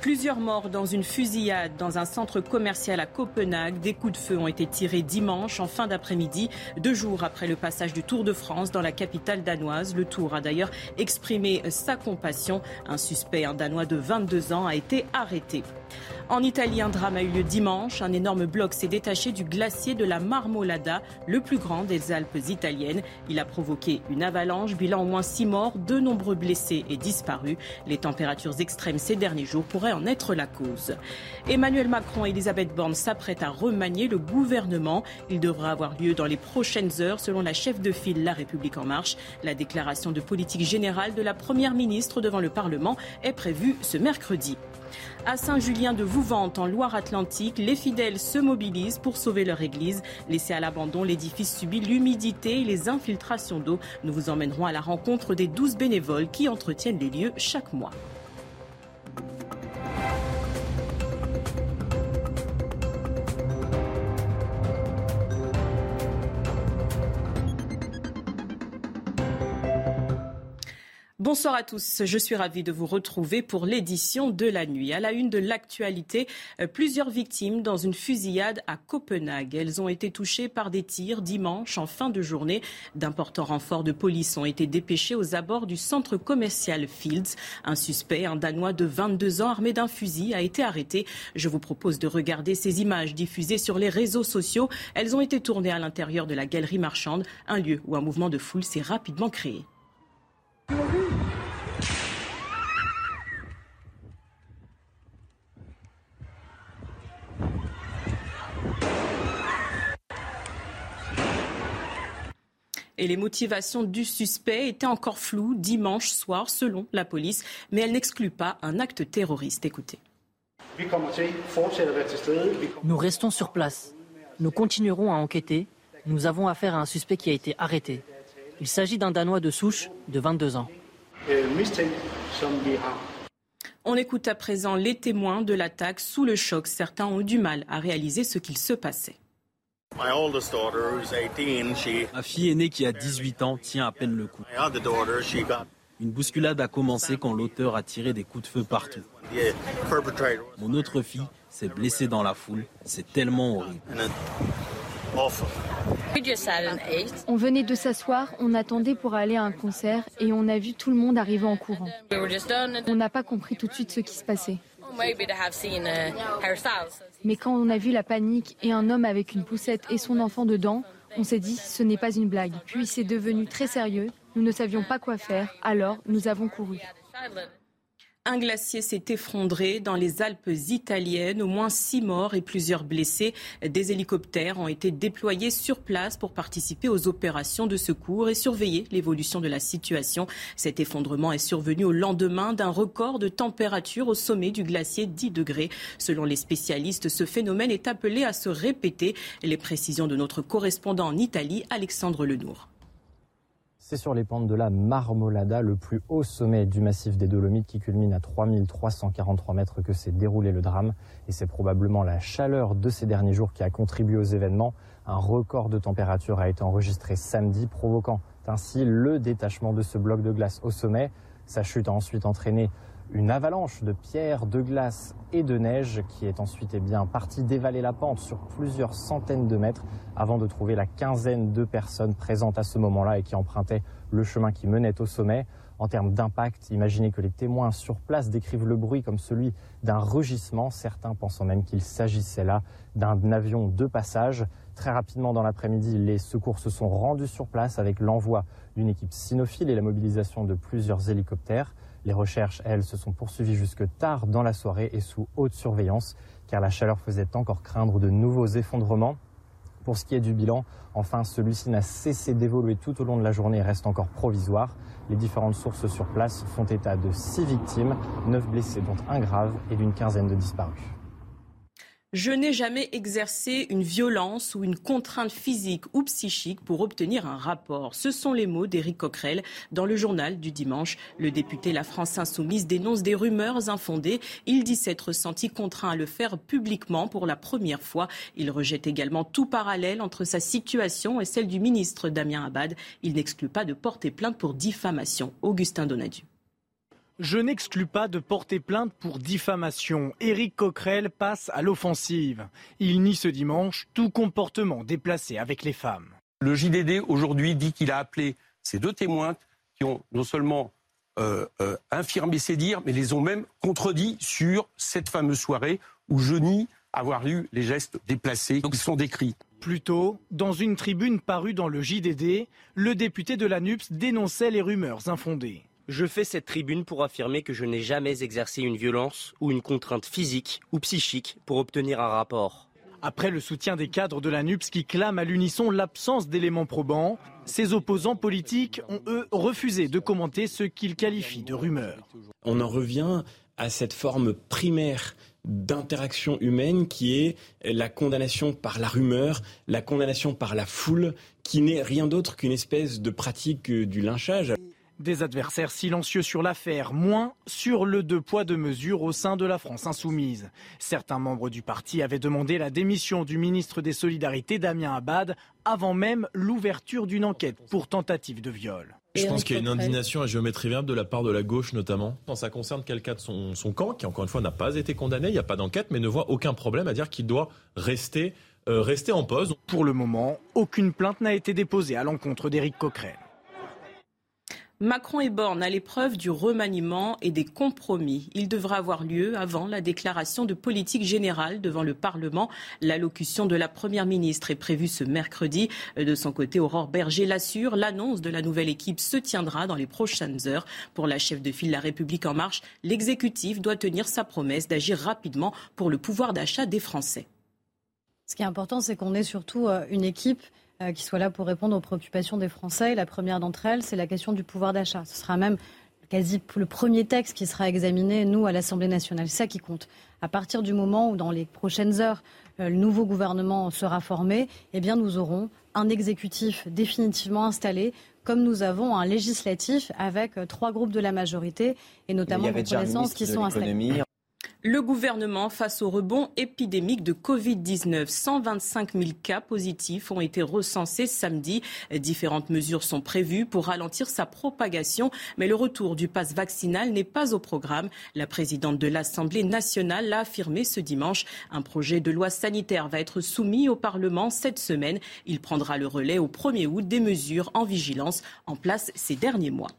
Plusieurs morts dans une fusillade dans un centre commercial à Copenhague. Des coups de feu ont été tirés dimanche en fin d'après-midi, deux jours après le passage du Tour de France dans la capitale danoise. Le Tour a d'ailleurs exprimé sa compassion. Un suspect, un Danois de 22 ans, a été arrêté. En Italie, un drame a eu lieu dimanche. Un énorme bloc s'est détaché du glacier de la Marmolada, le plus grand des Alpes italiennes. Il a provoqué une avalanche, bilan au moins six morts, de nombreux blessés et disparus. Les températures extrêmes ces derniers jours pourraient en être la cause. Emmanuel Macron et Elisabeth Borne s'apprêtent à remanier le gouvernement. Il devra avoir lieu dans les prochaines heures, selon la chef de file La République En Marche. La déclaration de politique générale de la Première ministre devant le Parlement est prévue ce mercredi. À Saint-Julien de Vouvante, en Loire-Atlantique, les fidèles se mobilisent pour sauver leur église. Laissé à l'abandon, l'édifice subit l'humidité et les infiltrations d'eau. Nous vous emmènerons à la rencontre des 12 bénévoles qui entretiennent les lieux chaque mois. Bonsoir à tous. Je suis ravie de vous retrouver pour l'édition de la nuit. À la une de l'actualité, euh, plusieurs victimes dans une fusillade à Copenhague. Elles ont été touchées par des tirs dimanche en fin de journée. D'importants renforts de police ont été dépêchés aux abords du centre commercial Fields. Un suspect, un Danois de 22 ans armé d'un fusil, a été arrêté. Je vous propose de regarder ces images diffusées sur les réseaux sociaux. Elles ont été tournées à l'intérieur de la galerie marchande, un lieu où un mouvement de foule s'est rapidement créé. Et les motivations du suspect étaient encore floues dimanche soir, selon la police, mais elle n'exclut pas un acte terroriste. Écoutez. Nous restons sur place. Nous continuerons à enquêter. Nous avons affaire à un suspect qui a été arrêté. Il s'agit d'un Danois de souche de 22 ans. On écoute à présent les témoins de l'attaque sous le choc. Certains ont eu du mal à réaliser ce qu'il se passait. Ma fille aînée qui a 18 ans tient à peine le coup. Une bousculade a commencé quand l'auteur a tiré des coups de feu partout. Mon autre fille s'est blessée dans la foule. C'est tellement horrible. On venait de s'asseoir, on attendait pour aller à un concert et on a vu tout le monde arriver en courant. On n'a pas compris tout de suite ce qui se passait. Mais quand on a vu la panique et un homme avec une poussette et son enfant dedans, on s'est dit ce n'est pas une blague. Puis c'est devenu très sérieux, nous ne savions pas quoi faire, alors nous avons couru. Un glacier s'est effondré dans les Alpes italiennes, au moins six morts et plusieurs blessés. Des hélicoptères ont été déployés sur place pour participer aux opérations de secours et surveiller l'évolution de la situation. Cet effondrement est survenu au lendemain d'un record de température au sommet du glacier 10 degrés. Selon les spécialistes, ce phénomène est appelé à se répéter. Les précisions de notre correspondant en Italie, Alexandre Lenour. C'est sur les pentes de la Marmolada, le plus haut sommet du massif des Dolomites qui culmine à 3343 mètres que s'est déroulé le drame. Et c'est probablement la chaleur de ces derniers jours qui a contribué aux événements. Un record de température a été enregistré samedi, provoquant ainsi le détachement de ce bloc de glace au sommet. Sa chute a ensuite entraîné une avalanche de pierres, de glace et de neige qui est ensuite eh bien, partie dévaler la pente sur plusieurs centaines de mètres avant de trouver la quinzaine de personnes présentes à ce moment-là et qui empruntaient le chemin qui menait au sommet. En termes d'impact, imaginez que les témoins sur place décrivent le bruit comme celui d'un rugissement, certains pensant même qu'il s'agissait là d'un avion de passage. Très rapidement dans l'après-midi, les secours se sont rendus sur place avec l'envoi d'une équipe cynophile et la mobilisation de plusieurs hélicoptères. Les recherches, elles, se sont poursuivies jusque tard dans la soirée et sous haute surveillance, car la chaleur faisait encore craindre de nouveaux effondrements. Pour ce qui est du bilan, enfin, celui-ci n'a cessé d'évoluer tout au long de la journée et reste encore provisoire. Les différentes sources sur place font état de six victimes, neuf blessés dont un grave et d'une quinzaine de disparus. Je n'ai jamais exercé une violence ou une contrainte physique ou psychique pour obtenir un rapport. Ce sont les mots d'Éric Coquerel dans le journal du dimanche. Le député La France Insoumise dénonce des rumeurs infondées. Il dit s'être senti contraint à le faire publiquement pour la première fois. Il rejette également tout parallèle entre sa situation et celle du ministre Damien Abad. Il n'exclut pas de porter plainte pour diffamation. Augustin Donadieu. Je n'exclus pas de porter plainte pour diffamation. Éric Coquerel passe à l'offensive. Il nie ce dimanche tout comportement déplacé avec les femmes. Le JDD aujourd'hui dit qu'il a appelé ces deux témoins qui ont non seulement euh, euh, infirmé ses dires, mais les ont même contredits sur cette fameuse soirée où je nie avoir eu les gestes déplacés qui sont décrits. Plus tôt, dans une tribune parue dans le JDD, le député de la NUPS dénonçait les rumeurs infondées. Je fais cette tribune pour affirmer que je n'ai jamais exercé une violence ou une contrainte physique ou psychique pour obtenir un rapport. Après le soutien des cadres de la NUPS qui clament à l'unisson l'absence d'éléments probants, ses opposants politiques ont, eux, refusé de commenter ce qu'ils qualifient de rumeurs. On en revient à cette forme primaire d'interaction humaine qui est la condamnation par la rumeur, la condamnation par la foule, qui n'est rien d'autre qu'une espèce de pratique du lynchage. Des adversaires silencieux sur l'affaire, moins sur le deux poids deux mesures au sein de la France insoumise. Certains membres du parti avaient demandé la démission du ministre des Solidarités Damien Abad avant même l'ouverture d'une enquête pour tentative de viol. Je pense qu'il y a une indignation à géométrie variable de la part de la gauche notamment. Quand ça concerne quelqu'un de son, son, camp, qui encore une fois n'a pas été condamné, il n'y a pas d'enquête, mais ne voit aucun problème à dire qu'il doit rester, euh, rester en pause. Pour le moment, aucune plainte n'a été déposée à l'encontre d'Éric Coquerel. Macron et Borne à l'épreuve du remaniement et des compromis. Il devra avoir lieu avant la déclaration de politique générale devant le Parlement. L'allocution de la Première ministre est prévue ce mercredi. De son côté, Aurore Berger l'assure, l'annonce de la nouvelle équipe se tiendra dans les prochaines heures. Pour la chef de file La République en marche, l'exécutif doit tenir sa promesse d'agir rapidement pour le pouvoir d'achat des Français. Ce qui est important, c'est qu'on ait surtout euh, une équipe euh, qui soit là pour répondre aux préoccupations des Français. La première d'entre elles, c'est la question du pouvoir d'achat. Ce sera même quasi le premier texte qui sera examiné, nous, à l'Assemblée nationale. C'est ça qui compte. À partir du moment où, dans les prochaines heures, euh, le nouveau gouvernement sera formé, eh bien, nous aurons un exécutif définitivement installé, comme nous avons un législatif avec euh, trois groupes de la majorité, et notamment reconnaissance qui sont installés. Le gouvernement face au rebond épidémique de Covid-19. 125 000 cas positifs ont été recensés samedi. Différentes mesures sont prévues pour ralentir sa propagation, mais le retour du pass vaccinal n'est pas au programme. La présidente de l'Assemblée nationale l'a affirmé ce dimanche. Un projet de loi sanitaire va être soumis au Parlement cette semaine. Il prendra le relais au 1er août des mesures en vigilance en place ces derniers mois.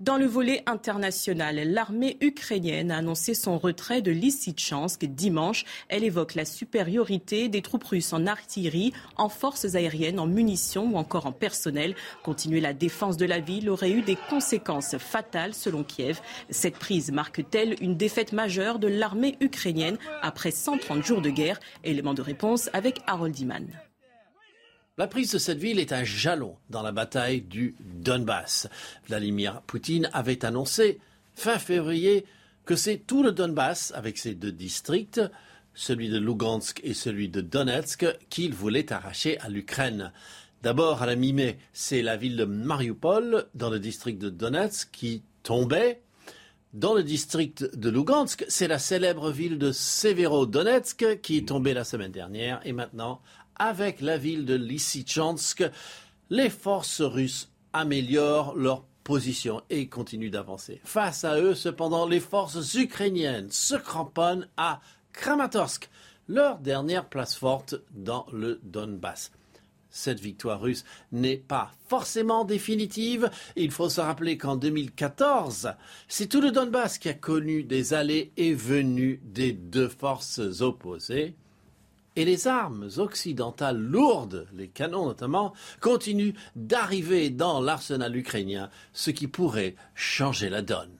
Dans le volet international, l'armée ukrainienne a annoncé son retrait de Lysychansk dimanche. Elle évoque la supériorité des troupes russes en artillerie, en forces aériennes, en munitions ou encore en personnel. Continuer la défense de la ville aurait eu des conséquences fatales selon Kiev. Cette prise marque-t-elle une défaite majeure de l'armée ukrainienne après 130 jours de guerre? Élément de réponse avec Harold Iman. La prise de cette ville est un jalon dans la bataille du Donbass. Vladimir Poutine avait annoncé fin février que c'est tout le Donbass, avec ses deux districts, celui de Lugansk et celui de Donetsk, qu'il voulait arracher à l'Ukraine. D'abord, à la mi-mai, c'est la ville de Mariupol, dans le district de Donetsk, qui tombait. Dans le district de Lugansk, c'est la célèbre ville de Severodonetsk qui est tombée la semaine dernière. Et maintenant, avec la ville de Lysychansk, les forces russes améliorent leur position et continuent d'avancer. Face à eux, cependant, les forces ukrainiennes se cramponnent à Kramatorsk, leur dernière place forte dans le Donbass. Cette victoire russe n'est pas forcément définitive. Il faut se rappeler qu'en 2014, c'est tout le Donbass qui a connu des allées et venues des deux forces opposées. Et les armes occidentales lourdes, les canons notamment, continuent d'arriver dans l'arsenal ukrainien, ce qui pourrait changer la donne.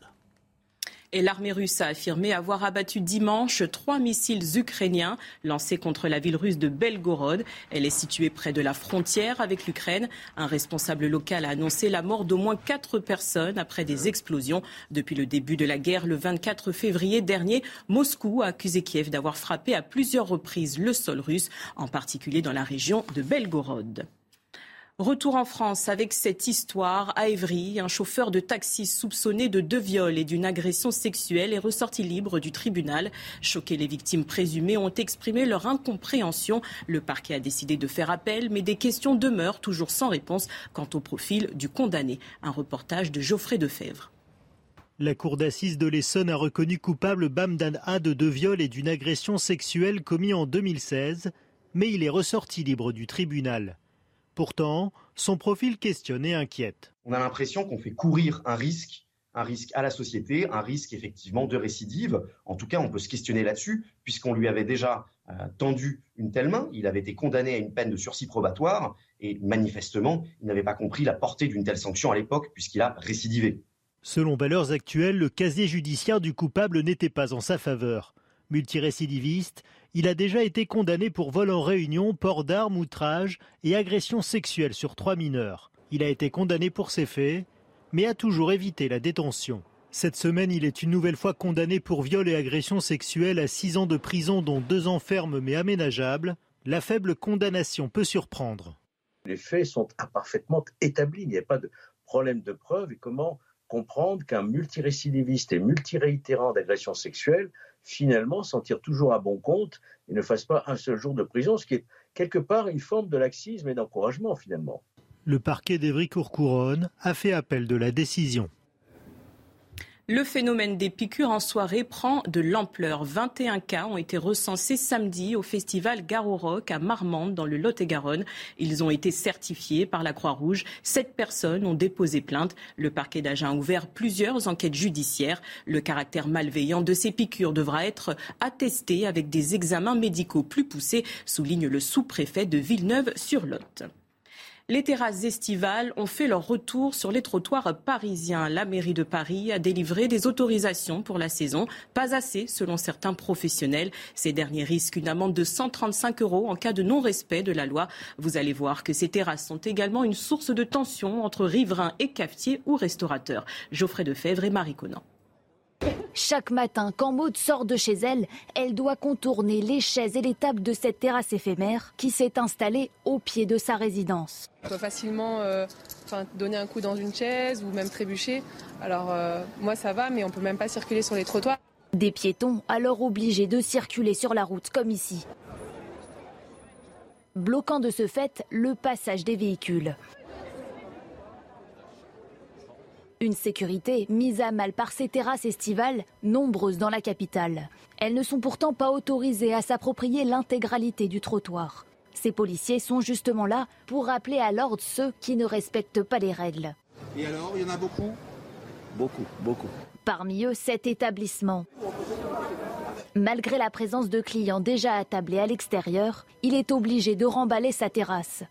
Et l'armée russe a affirmé avoir abattu dimanche trois missiles ukrainiens lancés contre la ville russe de Belgorod. Elle est située près de la frontière avec l'Ukraine. Un responsable local a annoncé la mort d'au moins quatre personnes après des explosions. Depuis le début de la guerre, le 24 février dernier, Moscou a accusé Kiev d'avoir frappé à plusieurs reprises le sol russe, en particulier dans la région de Belgorod. Retour en France avec cette histoire. À Évry, un chauffeur de taxi soupçonné de deux viols et d'une agression sexuelle est ressorti libre du tribunal. Choqué, les victimes présumées ont exprimé leur incompréhension. Le parquet a décidé de faire appel, mais des questions demeurent toujours sans réponse quant au profil du condamné. Un reportage de Geoffrey Defebvre. La cour d'assises de l'Essonne a reconnu coupable Bamdan A de deux viols et d'une agression sexuelle commis en 2016, mais il est ressorti libre du tribunal. Pourtant, son profil questionne et inquiète. On a l'impression qu'on fait courir un risque, un risque à la société, un risque effectivement de récidive. En tout cas, on peut se questionner là-dessus, puisqu'on lui avait déjà euh, tendu une telle main, il avait été condamné à une peine de sursis probatoire, et manifestement, il n'avait pas compris la portée d'une telle sanction à l'époque, puisqu'il a récidivé. Selon valeurs actuelles, le casier judiciaire du coupable n'était pas en sa faveur. Multirécidiviste, il a déjà été condamné pour vol en réunion, port d'armes, outrage et agression sexuelle sur trois mineurs. Il a été condamné pour ces faits, mais a toujours évité la détention. Cette semaine, il est une nouvelle fois condamné pour viol et agression sexuelle à six ans de prison, dont deux ans fermes mais aménageables. La faible condamnation peut surprendre. Les faits sont imparfaitement établis. Il n'y a pas de problème de preuve. Et comment comprendre qu'un multirécidiviste et multiréitérant d'agression sexuelle finalement s'en tire toujours à bon compte et ne fasse pas un seul jour de prison, ce qui est quelque part une forme de laxisme et d'encouragement finalement. Le parquet d'Evry-Courcouronne a fait appel de la décision. Le phénomène des piqûres en soirée prend de l'ampleur. 21 cas ont été recensés samedi au festival Garo Rock à Marmande dans le Lot-et-Garonne. Ils ont été certifiés par la Croix-Rouge. Sept personnes ont déposé plainte. Le parquet d'Agen a ouvert plusieurs enquêtes judiciaires. Le caractère malveillant de ces piqûres devra être attesté avec des examens médicaux plus poussés, souligne le sous-préfet de Villeneuve-sur-Lot. Les terrasses estivales ont fait leur retour sur les trottoirs parisiens. La mairie de Paris a délivré des autorisations pour la saison. Pas assez, selon certains professionnels. Ces derniers risquent une amende de 135 euros en cas de non-respect de la loi. Vous allez voir que ces terrasses sont également une source de tension entre riverains et cafetiers ou restaurateurs. Geoffrey Defebvre et Marie Conan. Chaque matin, quand Maude sort de chez elle, elle doit contourner les chaises et les tables de cette terrasse éphémère qui s'est installée au pied de sa résidence. On peut facilement euh, donner un coup dans une chaise ou même trébucher. Alors euh, moi ça va, mais on peut même pas circuler sur les trottoirs. Des piétons alors obligés de circuler sur la route comme ici. Bloquant de ce fait le passage des véhicules. Une sécurité mise à mal par ces terrasses estivales, nombreuses dans la capitale. Elles ne sont pourtant pas autorisées à s'approprier l'intégralité du trottoir. Ces policiers sont justement là pour rappeler à l'ordre ceux qui ne respectent pas les règles. Et alors, il y en a beaucoup? Beaucoup, beaucoup. Parmi eux, cet établissement. Malgré la présence de clients déjà attablés à l'extérieur, il est obligé de remballer sa terrasse.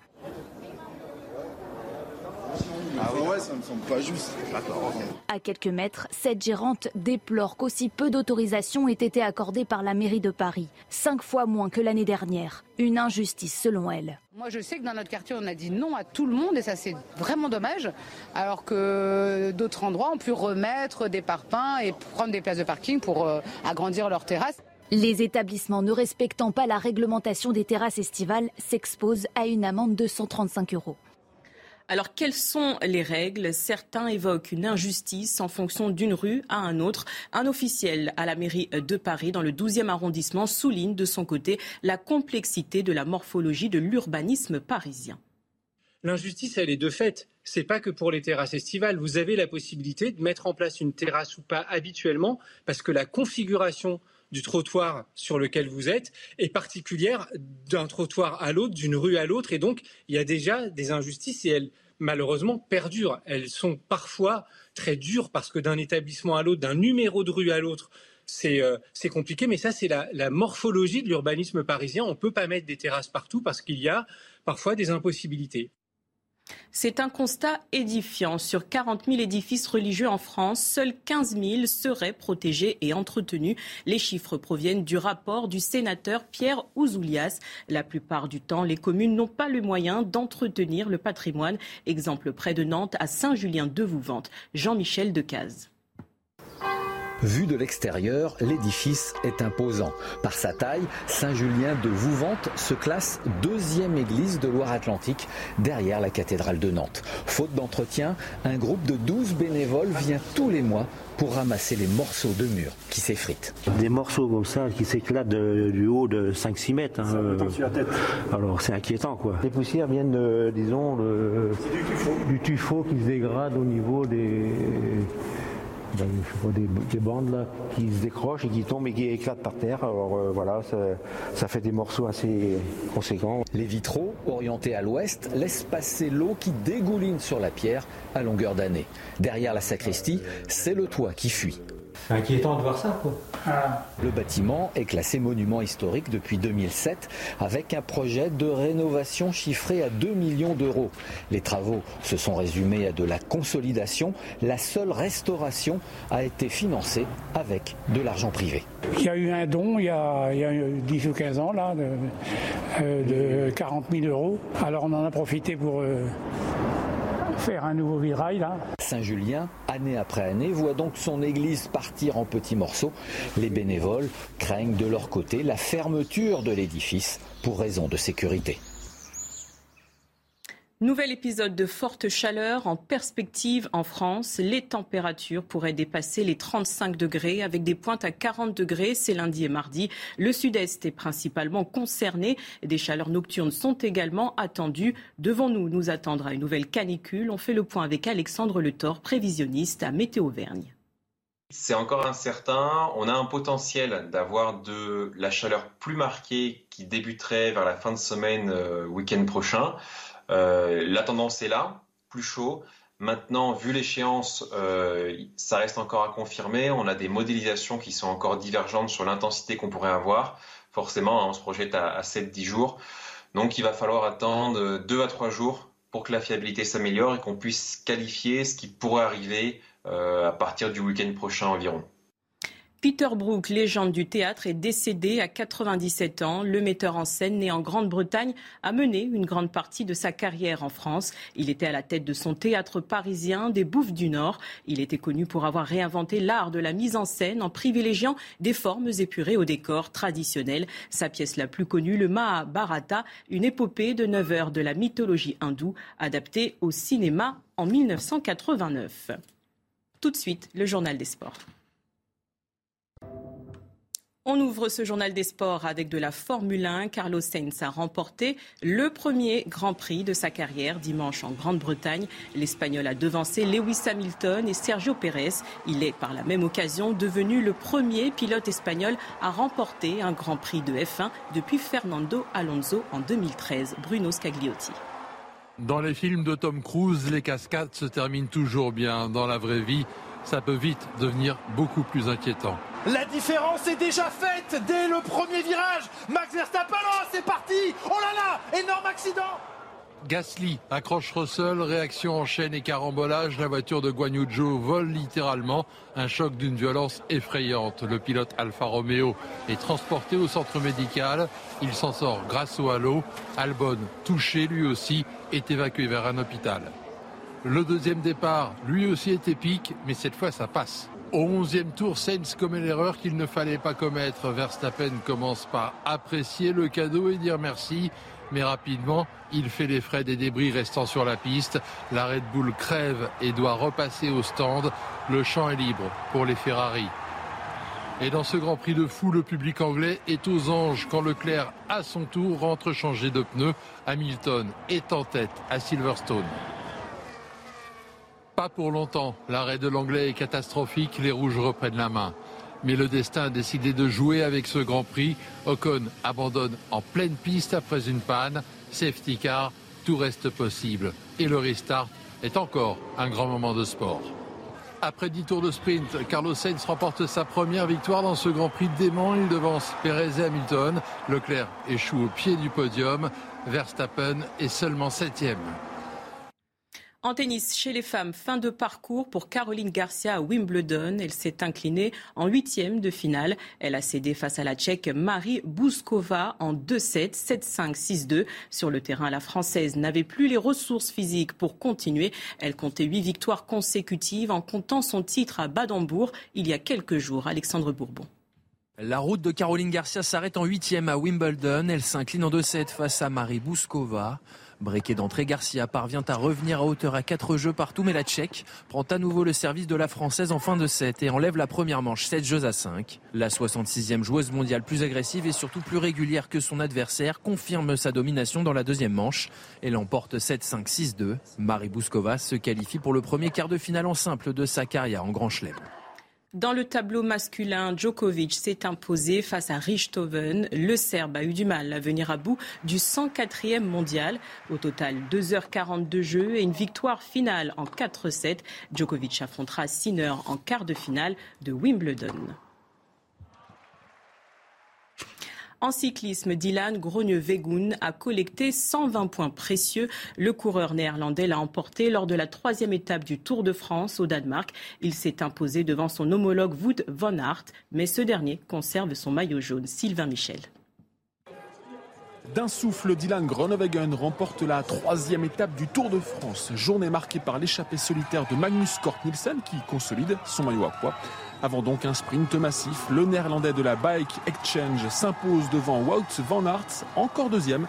Ah ouais, ça me semble pas juste. À quelques mètres, cette gérante déplore qu'aussi peu d'autorisations aient été accordées par la mairie de Paris, cinq fois moins que l'année dernière. Une injustice selon elle. Moi, je sais que dans notre quartier, on a dit non à tout le monde et ça, c'est vraiment dommage. Alors que d'autres endroits ont pu remettre des parpaings et prendre des places de parking pour euh, agrandir leurs terrasses. Les établissements ne respectant pas la réglementation des terrasses estivales s'exposent à une amende de 135 euros. Alors, quelles sont les règles? Certains évoquent une injustice en fonction d'une rue à un autre. Un officiel à la mairie de Paris, dans le 12e arrondissement, souligne de son côté la complexité de la morphologie de l'urbanisme parisien. L'injustice, elle est de fait. C'est pas que pour les terrasses estivales. Vous avez la possibilité de mettre en place une terrasse ou pas habituellement, parce que la configuration du trottoir sur lequel vous êtes est particulière d'un trottoir à l'autre, d'une rue à l'autre. Et donc, il y a déjà des injustices et elles, malheureusement, perdurent. Elles sont parfois très dures parce que d'un établissement à l'autre, d'un numéro de rue à l'autre, c'est euh, compliqué. Mais ça, c'est la, la morphologie de l'urbanisme parisien. On ne peut pas mettre des terrasses partout parce qu'il y a parfois des impossibilités. C'est un constat édifiant. Sur 40 000 édifices religieux en France, seuls 15 000 seraient protégés et entretenus. Les chiffres proviennent du rapport du sénateur Pierre Ouzoulias. La plupart du temps, les communes n'ont pas le moyen d'entretenir le patrimoine. Exemple près de Nantes, à Saint-Julien-de-Vouvante. Jean-Michel Decaze. Vu de l'extérieur, l'édifice est imposant. Par sa taille, Saint-Julien de Vouvante se classe deuxième église de Loire-Atlantique derrière la cathédrale de Nantes. Faute d'entretien, un groupe de 12 bénévoles vient tous les mois pour ramasser les morceaux de murs qui s'effritent. Des morceaux comme ça qui s'éclatent du haut de 5-6 mètres. Hein, Alors c'est inquiétant quoi. Les poussières viennent de, disons, du tuffeau. du tuffeau qui se dégrade au niveau des ben, des, bandes là, qui se décrochent et qui tombent et qui éclatent par terre. Alors euh, voilà, ça, fait des morceaux assez conséquents. Les vitraux, orientés à l'ouest, laissent passer l'eau qui dégouline sur la pierre à longueur d'année. Derrière la sacristie, c'est le toit qui fuit. C'est inquiétant de voir ça, quoi. Ah. Le bâtiment est classé monument historique depuis 2007 avec un projet de rénovation chiffré à 2 millions d'euros. Les travaux se sont résumés à de la consolidation. La seule restauration a été financée avec de l'argent privé. Il y a eu un don il y a, 10 ou 15 ans là, de, 40 000 euh, euros. Alors on en a profité pour... Euh, faire un nouveau virail là. Saint-Julien, année après année, voit donc son église partir en petits morceaux. Les bénévoles craignent de leur côté la fermeture de l'édifice pour raison de sécurité. Nouvel épisode de forte chaleur en perspective en France. Les températures pourraient dépasser les 35 degrés avec des pointes à 40 degrés. C'est lundi et mardi. Le sud-est est principalement concerné. Des chaleurs nocturnes sont également attendues. Devons-nous nous attendre à une nouvelle canicule On fait le point avec Alexandre Letor, prévisionniste à Météo Vergne. C'est encore incertain. On a un potentiel d'avoir de la chaleur plus marquée qui débuterait vers la fin de semaine, euh, week-end prochain. Euh, la tendance est là, plus chaud. Maintenant, vu l'échéance, euh, ça reste encore à confirmer. On a des modélisations qui sont encore divergentes sur l'intensité qu'on pourrait avoir. Forcément, hein, on se projette à, 7-10 jours. Donc, il va falloir attendre 2 à 3 jours pour que la fiabilité s'améliore et qu'on puisse qualifier ce qui pourrait arriver euh, à partir du week-end prochain environ. Peter Brook, légende du théâtre, est décédé à 97 ans. Le metteur en scène, né en Grande-Bretagne, a mené une grande partie de sa carrière en France. Il était à la tête de son théâtre parisien des Bouffes du Nord. Il était connu pour avoir réinventé l'art de la mise en scène en privilégiant des formes épurées au décor traditionnel. Sa pièce la plus connue, le Mahabharata, une épopée de 9 heures de la mythologie hindoue, adaptée au cinéma en 1989. Tout de suite, le journal des sports. On ouvre ce journal des sports avec de la Formule 1. Carlos Sainz a remporté le premier Grand Prix de sa carrière dimanche en Grande-Bretagne. L'Espagnol a devancé Lewis Hamilton et Sergio Pérez. Il est par la même occasion devenu le premier pilote espagnol à remporter un Grand Prix de F1 depuis Fernando Alonso en 2013. Bruno Scagliotti. Dans les films de Tom Cruise, les cascades se terminent toujours bien. Dans la vraie vie, ça peut vite devenir beaucoup plus inquiétant. La différence est déjà faite dès le premier virage. Max Verstappen, oh, c'est parti Oh là là Énorme accident Gasly accroche Russell, réaction en chaîne et carambolage. La voiture de Guan vole littéralement. Un choc d'une violence effrayante. Le pilote Alfa Romeo est transporté au centre médical. Il s'en sort grâce au halo. Albon, touché lui aussi, est évacué vers un hôpital. Le deuxième départ, lui aussi est épique, mais cette fois ça passe. Au 11e tour, Sainz commet l'erreur qu'il ne fallait pas commettre. Verstappen commence par apprécier le cadeau et dire merci. Mais rapidement, il fait les frais des débris restant sur la piste. La Red Bull crève et doit repasser au stand. Le champ est libre pour les Ferrari. Et dans ce Grand Prix de fou, le public anglais est aux anges quand Leclerc, à son tour, rentre changer de pneus. Hamilton est en tête à Silverstone. Pas pour longtemps. L'arrêt de l'anglais est catastrophique. Les rouges reprennent la main. Mais le destin a décidé de jouer avec ce Grand Prix. Ocon abandonne en pleine piste après une panne. Safety car, tout reste possible. Et le restart est encore un grand moment de sport. Après 10 tours de sprint, Carlos Sainz remporte sa première victoire dans ce Grand Prix dément. Il devance Perez et Hamilton. Leclerc échoue au pied du podium. Verstappen est seulement septième. En tennis, chez les femmes, fin de parcours pour Caroline Garcia à Wimbledon. Elle s'est inclinée en huitième de finale. Elle a cédé face à la Tchèque Marie Bouskova en 2-7, 7-5, 6-2. Sur le terrain, la Française n'avait plus les ressources physiques pour continuer. Elle comptait huit victoires consécutives en comptant son titre à Badembourg il y a quelques jours. Alexandre Bourbon. La route de Caroline Garcia s'arrête en huitième à Wimbledon. Elle s'incline en 2-7 face à Marie Bouskova. Breaké d'entrée, Garcia parvient à revenir à hauteur à 4 jeux partout, mais la Tchèque prend à nouveau le service de la Française en fin de 7 et enlève la première manche 7 jeux à 5. La 66e joueuse mondiale plus agressive et surtout plus régulière que son adversaire confirme sa domination dans la deuxième manche et l'emporte 7-5-6-2. Marie Bouskova se qualifie pour le premier quart de finale en simple de sa carrière en Grand Chelem. Dans le tableau masculin, Djokovic s'est imposé face à Richthofen. Le Serbe a eu du mal à venir à bout du 104e mondial. Au total, 2h40 de jeu et une victoire finale en 4-7. Djokovic affrontera Sinner en quart de finale de Wimbledon. En cyclisme, Dylan Grogne-Wegoun a collecté 120 points précieux. Le coureur néerlandais l'a emporté lors de la troisième étape du Tour de France au Danemark. Il s'est imposé devant son homologue Wout van Aert, mais ce dernier conserve son maillot jaune. Sylvain Michel. D'un souffle, Dylan Groenewegen remporte la troisième étape du Tour de France. Journée marquée par l'échappée solitaire de Magnus Kort Nielsen qui consolide son maillot à poids. Avant donc un sprint massif, le néerlandais de la Bike Exchange s'impose devant Wout van Aert, encore deuxième,